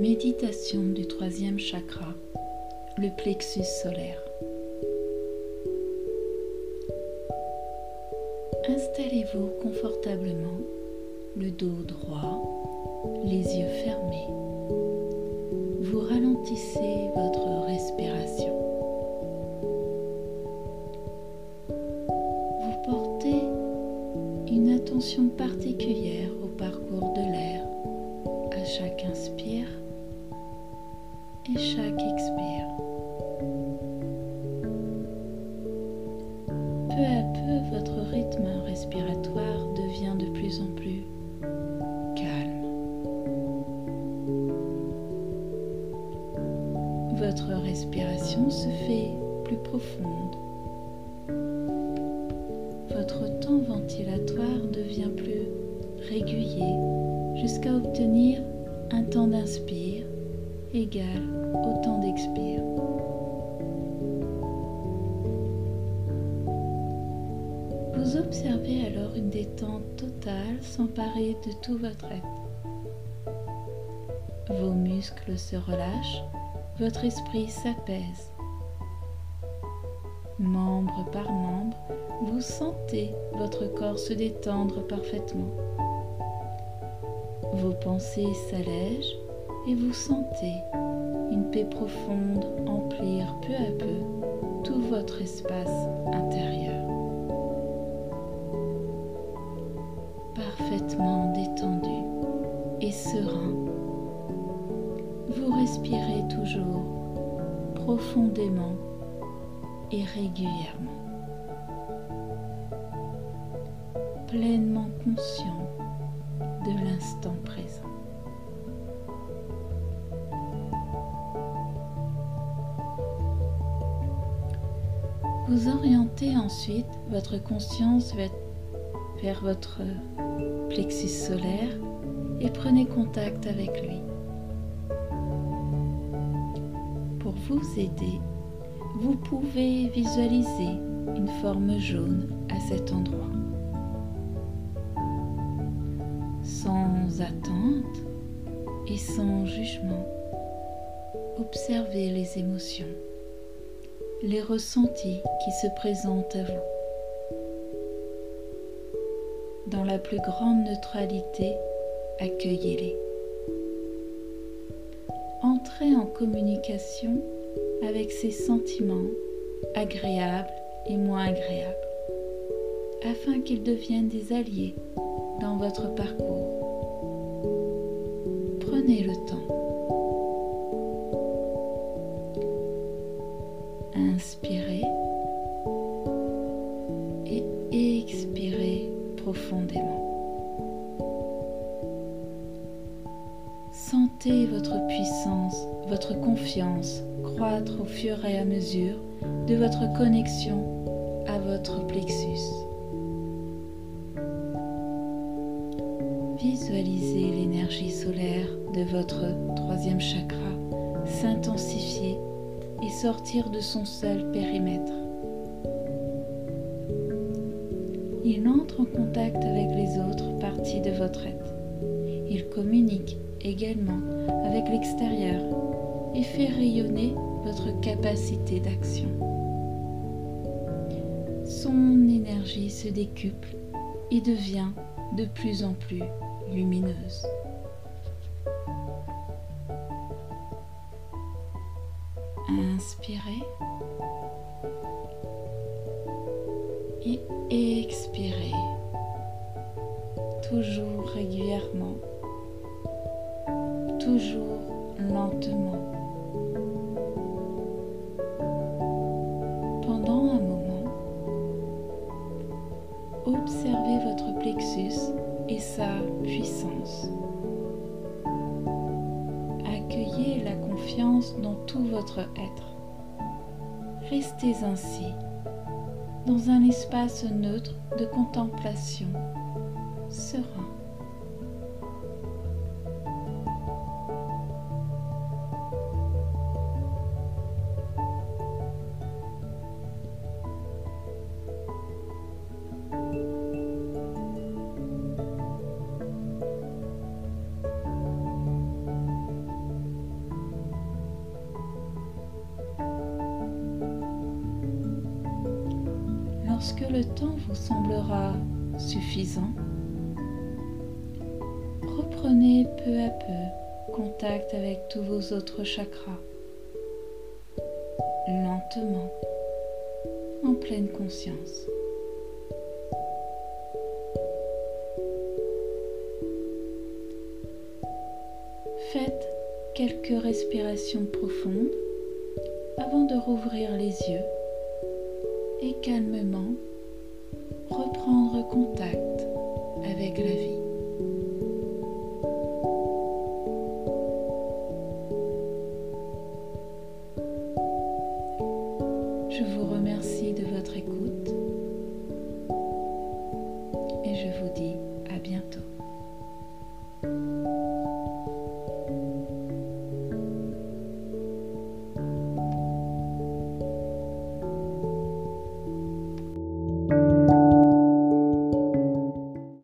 Méditation du troisième chakra, le plexus solaire. Installez-vous confortablement, le dos droit, les yeux fermés. Vous ralentissez votre respiration. Vous portez une attention particulière au parcours de l'air à chaque inspire et chaque expire. Peu à peu, votre rythme respiratoire devient de plus en plus calme. Votre respiration se fait plus profonde. Votre temps ventilatoire devient plus régulier jusqu'à obtenir un temps d'inspire égal au temps d'expire. Vous observez alors une détente totale s'emparer de tout votre être. Vos muscles se relâchent, votre esprit s'apaise. Membre par membre, vous sentez votre corps se détendre parfaitement. Vos pensées s'allègent et vous sentez une paix profonde emplir peu à peu tout votre espace intérieur. Parfaitement détendu et serein, vous respirez toujours profondément et régulièrement. Pleinement conscient de l'instant présent. Vous orientez ensuite votre conscience vers votre plexus solaire et prenez contact avec lui. Pour vous aider, vous pouvez visualiser une forme jaune à cet endroit. Sans attente et sans jugement, observez les émotions les ressentis qui se présentent à vous. Dans la plus grande neutralité, accueillez-les. Entrez en communication avec ces sentiments agréables et moins agréables, afin qu'ils deviennent des alliés dans votre parcours. Prenez le temps. Inspirez et expirez profondément. Sentez votre puissance, votre confiance croître au fur et à mesure de votre connexion à votre plexus. Visualisez l'énergie solaire de votre troisième chakra s'intensifier et sortir de son seul périmètre. Il entre en contact avec les autres parties de votre être. Il communique également avec l'extérieur et fait rayonner votre capacité d'action. Son énergie se décuple et devient de plus en plus lumineuse. Inspirez et expirez, toujours régulièrement, toujours lentement. Pendant un moment, observez votre plexus et sa puissance. Accueillez la confiance dans tout votre être. Restez ainsi dans un espace neutre de contemplation, serein. Lorsque le temps vous semblera suffisant, reprenez peu à peu contact avec tous vos autres chakras, lentement, en pleine conscience. Faites quelques respirations profondes avant de rouvrir les yeux et calmement reprendre contact avec la vie. Je vous remercie de votre écoute et je vous dis à bientôt.